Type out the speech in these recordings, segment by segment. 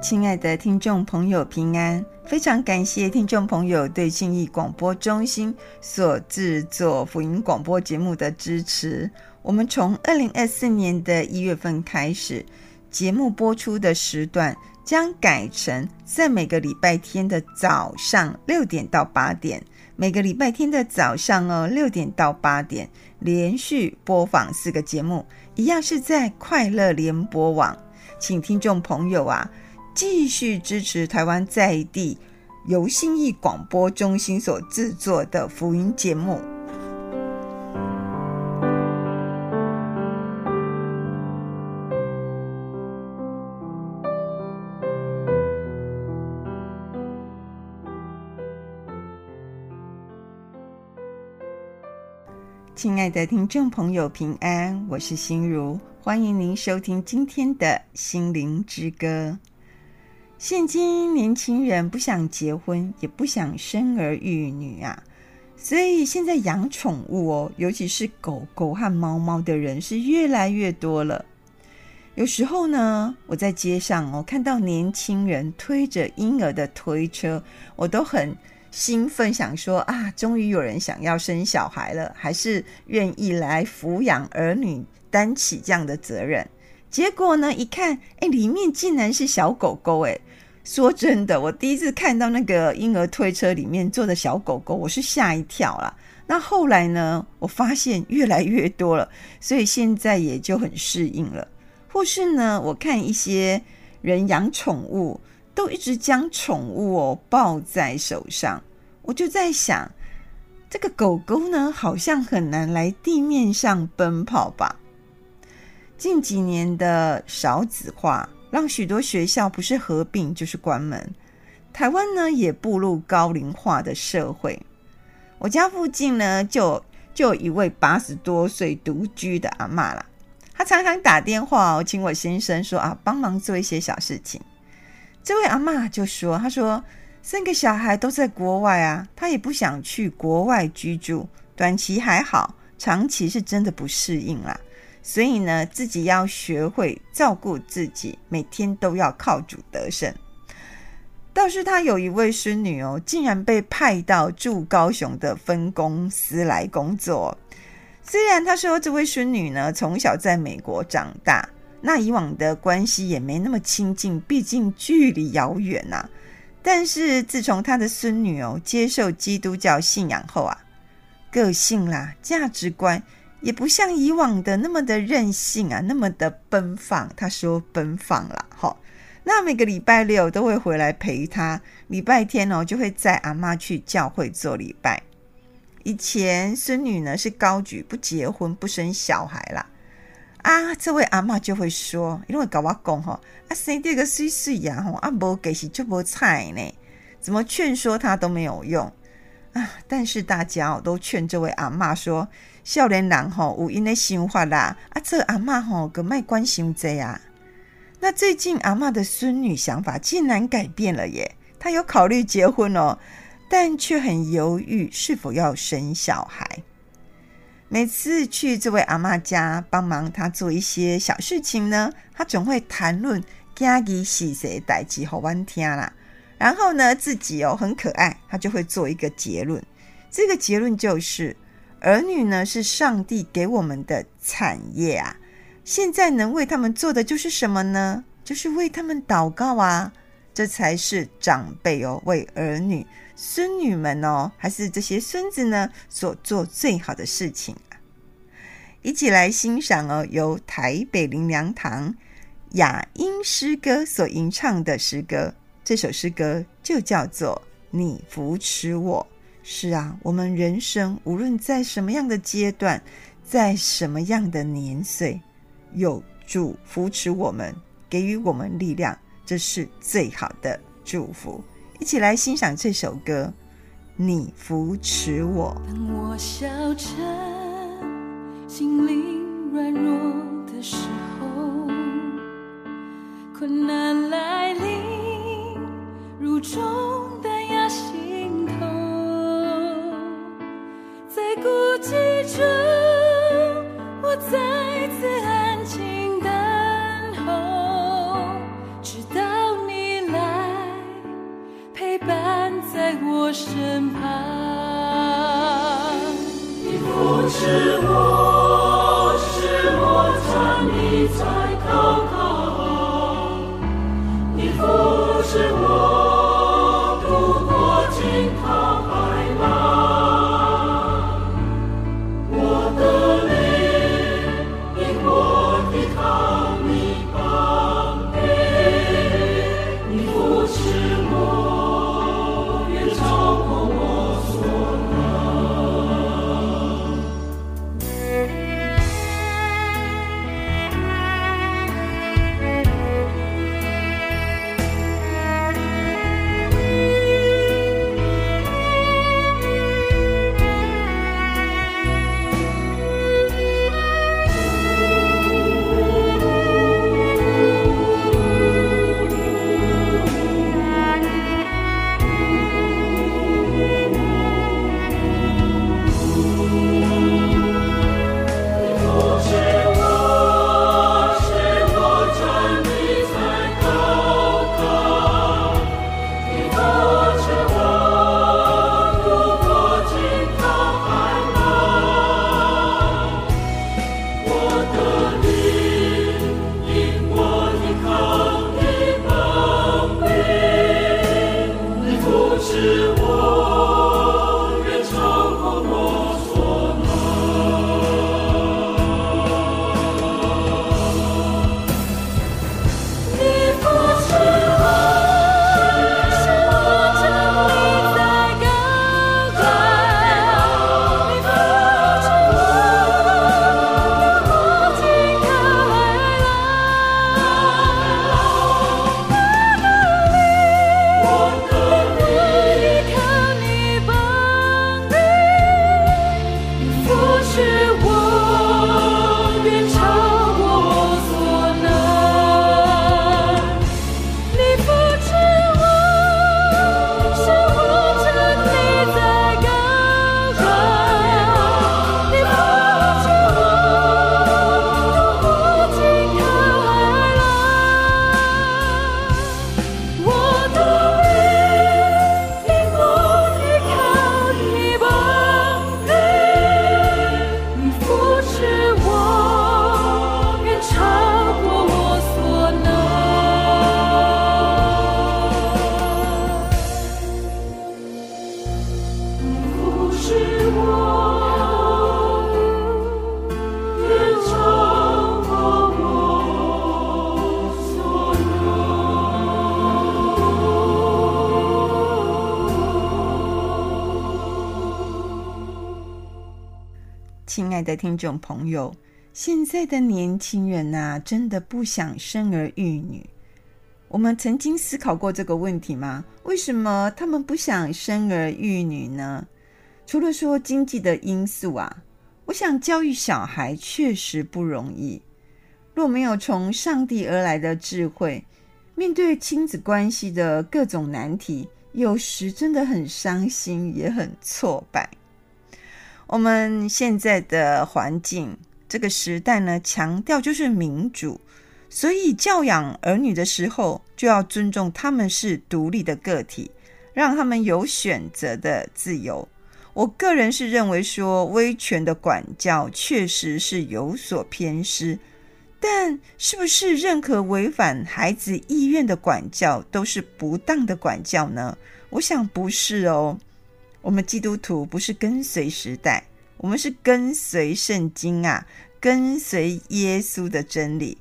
亲爱的听众朋友，平安！非常感谢听众朋友对信义广播中心所制作福音广播节目的支持。我们从二零二四年的一月份开始，节目播出的时段将改成在每个礼拜天的早上六点到八点，每个礼拜天的早上哦六点到八点连续播放四个节目，一样是在快乐联播网，请听众朋友啊。继续支持台湾在地由新义广播中心所制作的福音节目。亲爱的听众朋友，平安，我是心如，欢迎您收听今天的心灵之歌。现今年轻人不想结婚，也不想生儿育女啊，所以现在养宠物哦，尤其是狗狗和猫猫的人是越来越多了。有时候呢，我在街上哦，看到年轻人推着婴儿的推车，我都很兴奋，想说啊，终于有人想要生小孩了，还是愿意来抚养儿女，担起这样的责任。结果呢，一看，哎，里面竟然是小狗狗，哎。说真的，我第一次看到那个婴儿推车里面坐的小狗狗，我是吓一跳啦。那后来呢，我发现越来越多了，所以现在也就很适应了。或是呢，我看一些人养宠物，都一直将宠物哦抱在手上，我就在想，这个狗狗呢，好像很难来地面上奔跑吧？近几年的少子化。让许多学校不是合并就是关门，台湾呢也步入高龄化的社会。我家附近呢就就有一位八十多岁独居的阿嬷啦，她常常打电话哦，请我先生说啊帮忙做一些小事情。这位阿嬷就说：“她说三个小孩都在国外啊，她也不想去国外居住，短期还好，长期是真的不适应啦。”所以呢，自己要学会照顾自己，每天都要靠主得胜。倒是他有一位孙女哦，竟然被派到驻高雄的分公司来工作。虽然他说这位孙女呢，从小在美国长大，那以往的关系也没那么亲近，毕竟距离遥远呐。但是自从他的孙女哦接受基督教信仰后啊，个性啦，价值观。也不像以往的那么的任性啊，那么的奔放。他说奔放了，齁。那每个礼拜六都会回来陪他，礼拜天哦就会载阿嬷去教会做礼拜。以前孙女呢是高举不结婚不生小孩啦，啊，这位阿嬷就会说，因为搞我讲吼，啊生这个水水呀吼，啊无给是就无菜呢，怎么劝说他都没有用啊。但是大家哦都劝这位阿嬷说。少年人吼有因的想法啦，啊，这阿嬷吼可卖关心这啊。那最近阿嬷的孙女想法竟然改变了耶，她有考虑结婚哦，但却很犹豫是否要生小孩。每次去这位阿嬷家帮忙她做一些小事情呢，她总会谈论家里是谁代志好玩听啦。然后呢，自己哦很可爱，他就会做一个结论，这个结论就是。儿女呢，是上帝给我们的产业啊！现在能为他们做的就是什么呢？就是为他们祷告啊！这才是长辈哦，为儿女、孙女们哦，还是这些孙子呢，所做最好的事情啊！一起来欣赏哦，由台北林良堂雅音诗歌所吟唱的诗歌。这首诗歌就叫做《你扶持我》。是啊，我们人生无论在什么样的阶段，在什么样的年岁，有主扶持我们，给予我们力量，这是最好的祝福。一起来欣赏这首歌，你扶持我。我消沉，心灵软弱的时候，困难来临，如钟。听众朋友，现在的年轻人呐，真的不想生儿育女。我们曾经思考过这个问题吗？为什么他们不想生儿育女呢？除了说经济的因素啊，我想教育小孩确实不容易。若没有从上帝而来的智慧，面对亲子关系的各种难题，有时真的很伤心，也很挫败。我们现在的环境，这个时代呢，强调就是民主，所以教养儿女的时候，就要尊重他们是独立的个体，让他们有选择的自由。我个人是认为说，威权的管教确实是有所偏失。但是不是任何违反孩子意愿的管教都是不当的管教呢？我想不是哦。我们基督徒不是跟随时代，我们是跟随圣经啊，跟随耶稣的真理。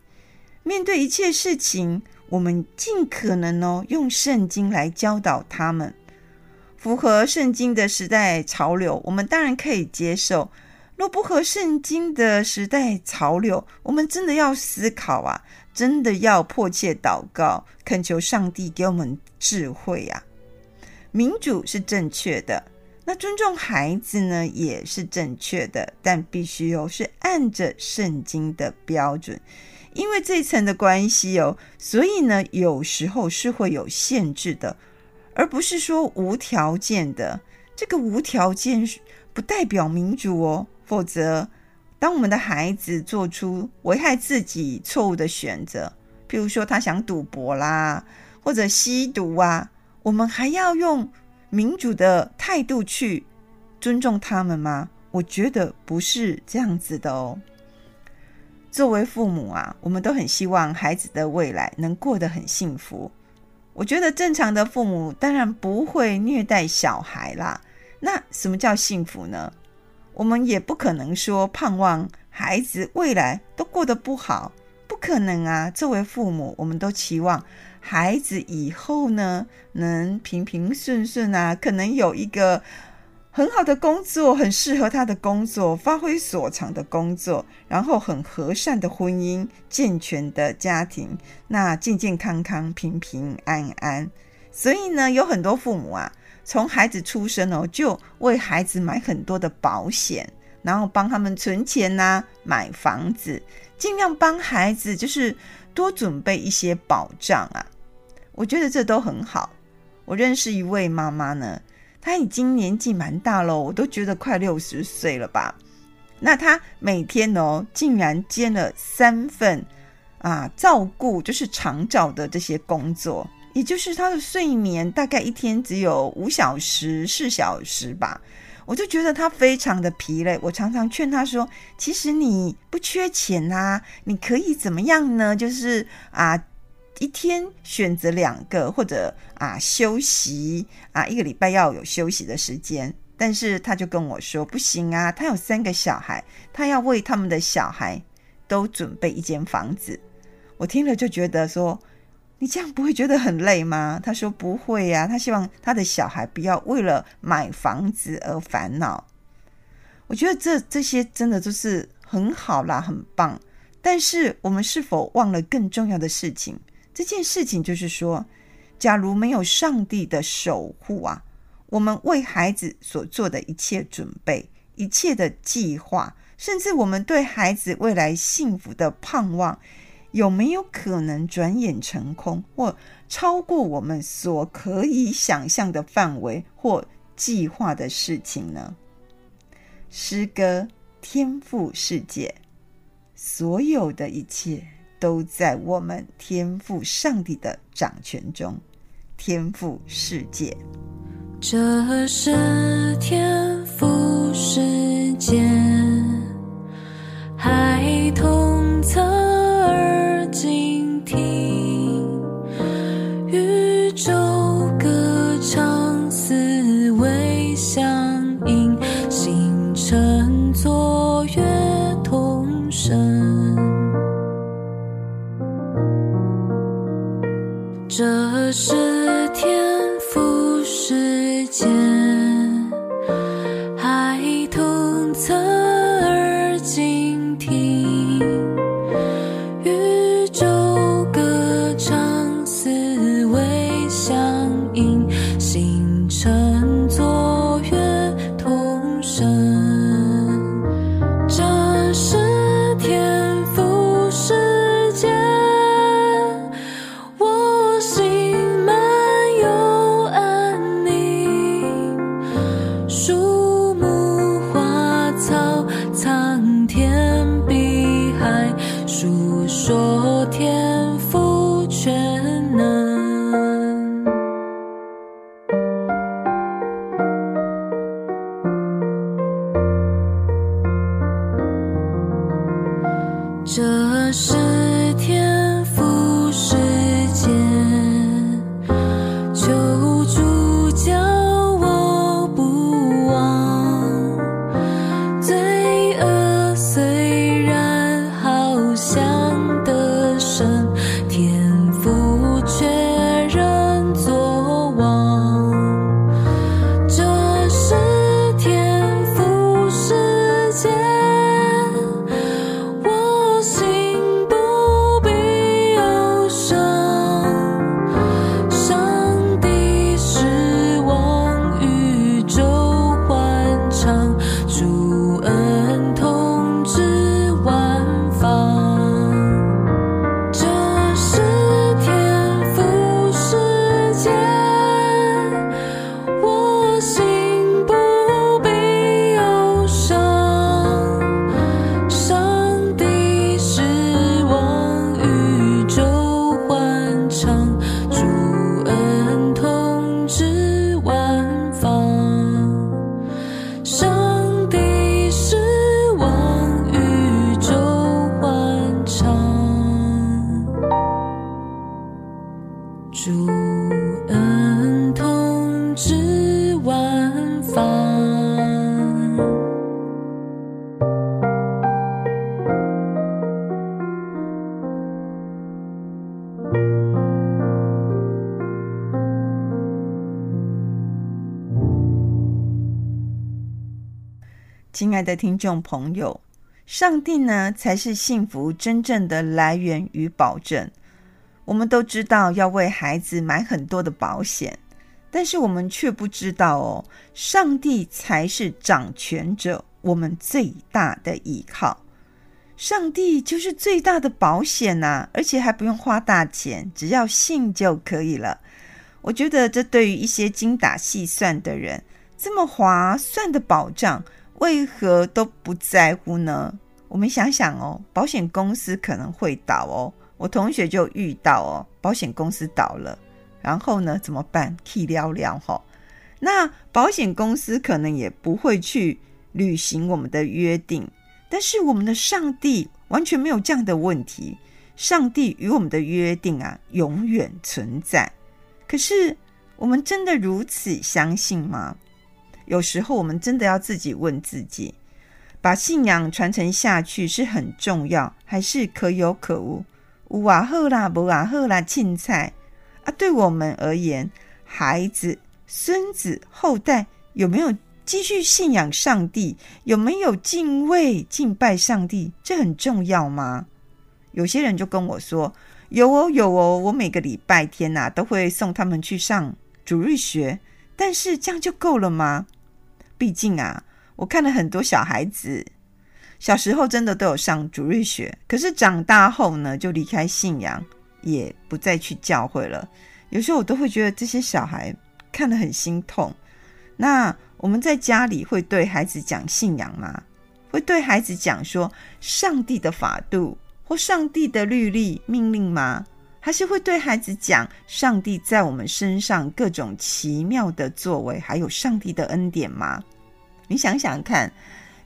面对一切事情，我们尽可能哦，用圣经来教导他们，符合圣经的时代潮流，我们当然可以接受。若不合圣经的时代潮流，我们真的要思考啊，真的要迫切祷告，恳求上帝给我们智慧啊。民主是正确的，那尊重孩子呢，也是正确的，但必须哦，是按着圣经的标准，因为这层的关系哦，所以呢，有时候是会有限制的，而不是说无条件的。这个无条件不代表民主哦。否则，当我们的孩子做出危害自己错误的选择，譬如说他想赌博啦，或者吸毒啊，我们还要用民主的态度去尊重他们吗？我觉得不是这样子的哦。作为父母啊，我们都很希望孩子的未来能过得很幸福。我觉得正常的父母当然不会虐待小孩啦。那什么叫幸福呢？我们也不可能说盼望孩子未来都过得不好，不可能啊！作为父母，我们都期望孩子以后呢能平平顺顺啊，可能有一个很好的工作，很适合他的工作，发挥所长的工作，然后很和善的婚姻，健全的家庭，那健健康康、平平安安。所以呢，有很多父母啊。从孩子出生哦，就为孩子买很多的保险，然后帮他们存钱呐、啊，买房子，尽量帮孩子就是多准备一些保障啊。我觉得这都很好。我认识一位妈妈呢，她已经年纪蛮大了，我都觉得快六十岁了吧。那她每天哦，竟然兼了三份啊，照顾就是长照的这些工作。也就是她的睡眠大概一天只有五小时、四小时吧，我就觉得他非常的疲累。我常常劝他说：“其实你不缺钱啊，你可以怎么样呢？就是啊，一天选择两个，或者啊休息啊，一个礼拜要有休息的时间。”但是他就跟我说：“不行啊，他有三个小孩，他要为他们的小孩都准备一间房子。”我听了就觉得说。你这样不会觉得很累吗？他说不会呀，他希望他的小孩不要为了买房子而烦恼。我觉得这这些真的都是很好啦，很棒。但是我们是否忘了更重要的事情？这件事情就是说，假如没有上帝的守护啊，我们为孩子所做的一切准备、一切的计划，甚至我们对孩子未来幸福的盼望。有没有可能转眼成空，或超过我们所可以想象的范围或计划的事情呢？诗歌天赋世界，所有的一切都在我们天赋上帝的掌权中。天赋世界，这是天赋世界，孩童亲爱的听众朋友，上帝呢，才是幸福真正的来源与保证。我们都知道要为孩子买很多的保险，但是我们却不知道哦，上帝才是掌权者，我们最大的依靠。上帝就是最大的保险呐，而且还不用花大钱，只要信就可以了。我觉得这对于一些精打细算的人，这么划算的保障。为何都不在乎呢？我们想想哦，保险公司可能会倒哦。我同学就遇到哦，保险公司倒了，然后呢，怎么办？去聊聊哈。那保险公司可能也不会去履行我们的约定，但是我们的上帝完全没有这样的问题。上帝与我们的约定啊，永远存在。可是我们真的如此相信吗？有时候我们真的要自己问自己，把信仰传承下去是很重要，还是可有可无？有啊好啦，无啊好啦，凊彩啊！对我们而言，孩子、孙子、后代有没有继续信仰上帝？有没有敬畏、敬拜上帝？这很重要吗？有些人就跟我说：“有哦，有哦，我每个礼拜天呐、都会送他们去上主日学。”但是这样就够了吗？毕竟啊，我看了很多小孩子，小时候真的都有上主日学，可是长大后呢，就离开信仰，也不再去教会了。有时候我都会觉得这些小孩看得很心痛。那我们在家里会对孩子讲信仰吗？会对孩子讲说上帝的法度或上帝的律例命令吗？还是会对孩子讲上帝在我们身上各种奇妙的作为，还有上帝的恩典吗？你想想看，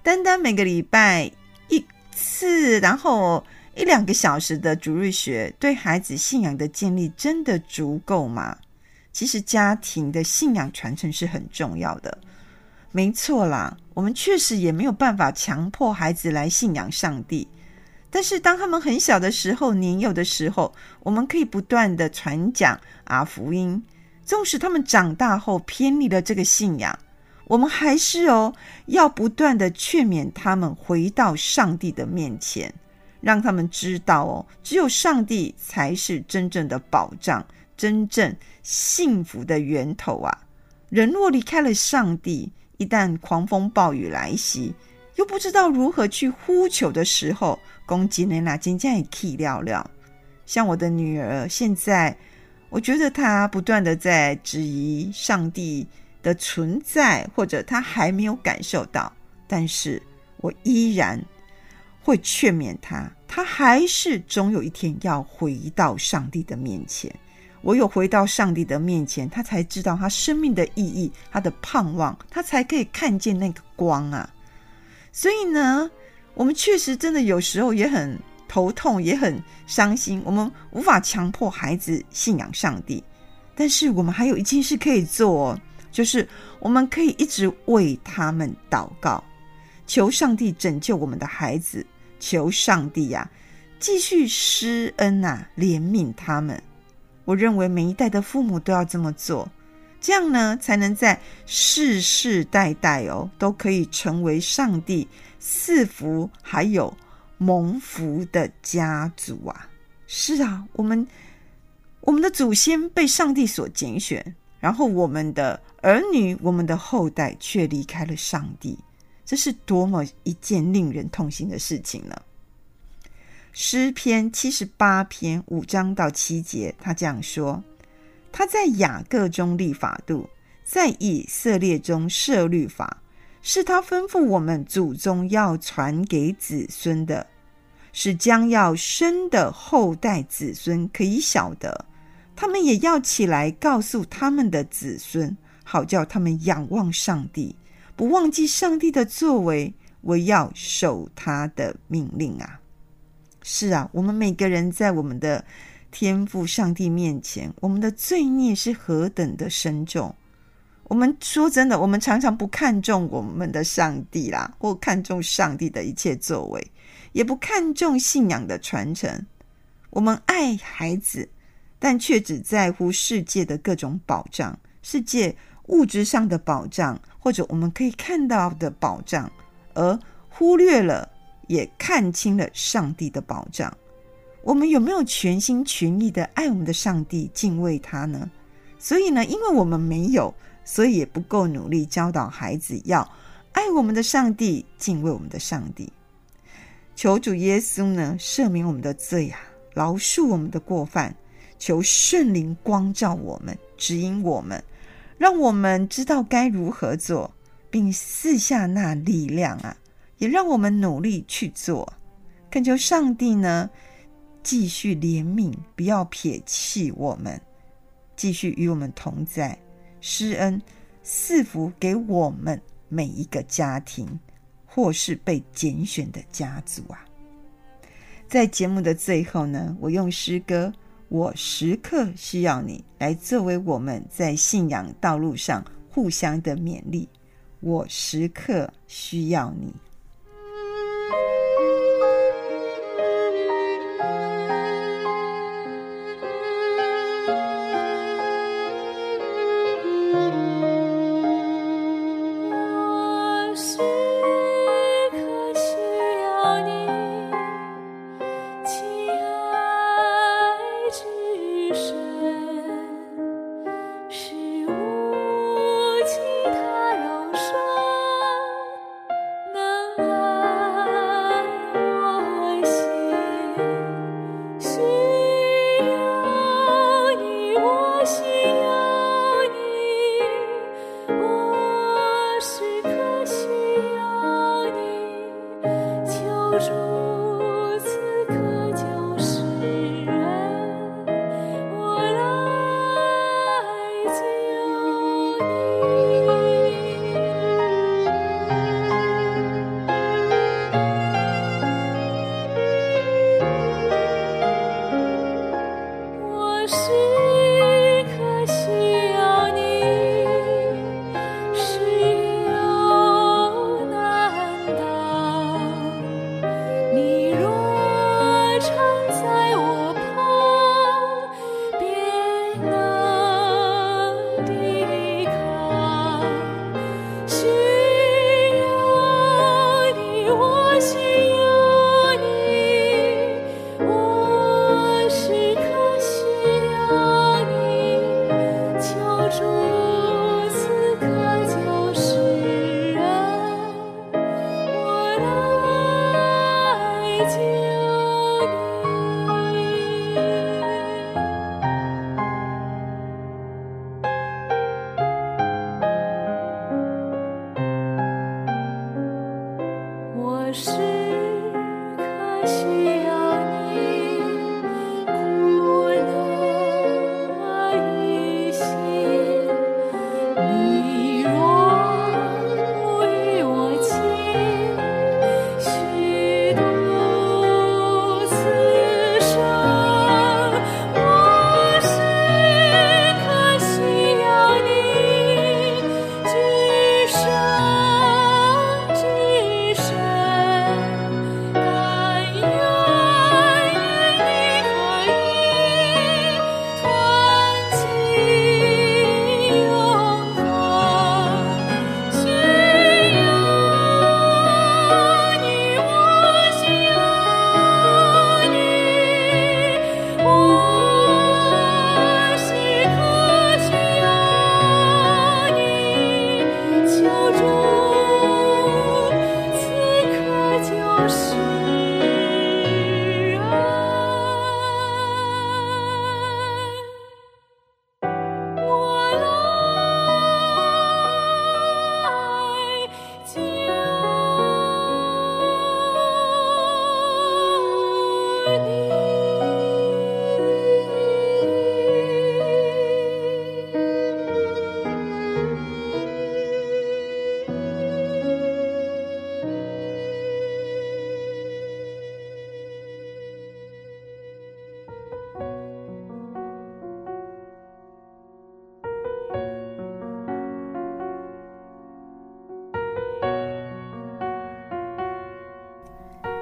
单单每个礼拜一次，然后一两个小时的主日学，对孩子信仰的建立真的足够吗？其实家庭的信仰传承是很重要的，没错啦。我们确实也没有办法强迫孩子来信仰上帝。但是当他们很小的时候，年幼的时候，我们可以不断的传讲啊福音。纵使他们长大后偏离了这个信仰，我们还是哦要不断的劝勉他们回到上帝的面前，让他们知道哦，只有上帝才是真正的保障，真正幸福的源头啊！人若离开了上帝，一旦狂风暴雨来袭，又不知道如何去呼求的时候，攻击人那真正也气了了。像我的女儿，现在我觉得她不断的在质疑上帝的存在，或者她还没有感受到，但是我依然会劝勉她，她还是总有一天要回到上帝的面前。唯有回到上帝的面前，她才知道她生命的意义，她的盼望，她才可以看见那个光啊。所以呢，我们确实真的有时候也很头痛，也很伤心。我们无法强迫孩子信仰上帝，但是我们还有一件事可以做，哦就是我们可以一直为他们祷告，求上帝拯救我们的孩子，求上帝呀、啊、继续施恩呐、啊，怜悯他们。我认为每一代的父母都要这么做。这样呢，才能在世世代代哦，都可以成为上帝赐福还有蒙福的家族啊！是啊，我们我们的祖先被上帝所拣选，然后我们的儿女、我们的后代却离开了上帝，这是多么一件令人痛心的事情呢？诗篇七十八篇五章到七节，他这样说。他在雅各中立法度，在以色列中设律法，是他吩咐我们祖宗要传给子孙的，是将要生的后代子孙可以晓得，他们也要起来告诉他们的子孙，好叫他们仰望上帝，不忘记上帝的作为，我要守他的命令啊！是啊，我们每个人在我们的。天父上帝面前，我们的罪孽是何等的深重。我们说真的，我们常常不看重我们的上帝啦，或看重上帝的一切作为，也不看重信仰的传承。我们爱孩子，但却只在乎世界的各种保障，世界物质上的保障，或者我们可以看到的保障，而忽略了，也看清了上帝的保障。我们有没有全心全意的爱我们的上帝，敬畏他呢？所以呢，因为我们没有，所以也不够努力教导孩子要爱我们的上帝，敬畏我们的上帝。求主耶稣呢，赦免我们的罪啊，饶恕我们的过犯。求圣灵光照我们，指引我们，让我们知道该如何做，并赐下那力量啊，也让我们努力去做。恳求上帝呢，继续怜悯，不要撇弃我们，继续与我们同在，施恩赐福给我们每一个家庭，或是被拣选的家族啊！在节目的最后呢，我用诗歌《我时刻需要你》来作为我们在信仰道路上互相的勉励。我时刻需要你。是可惜。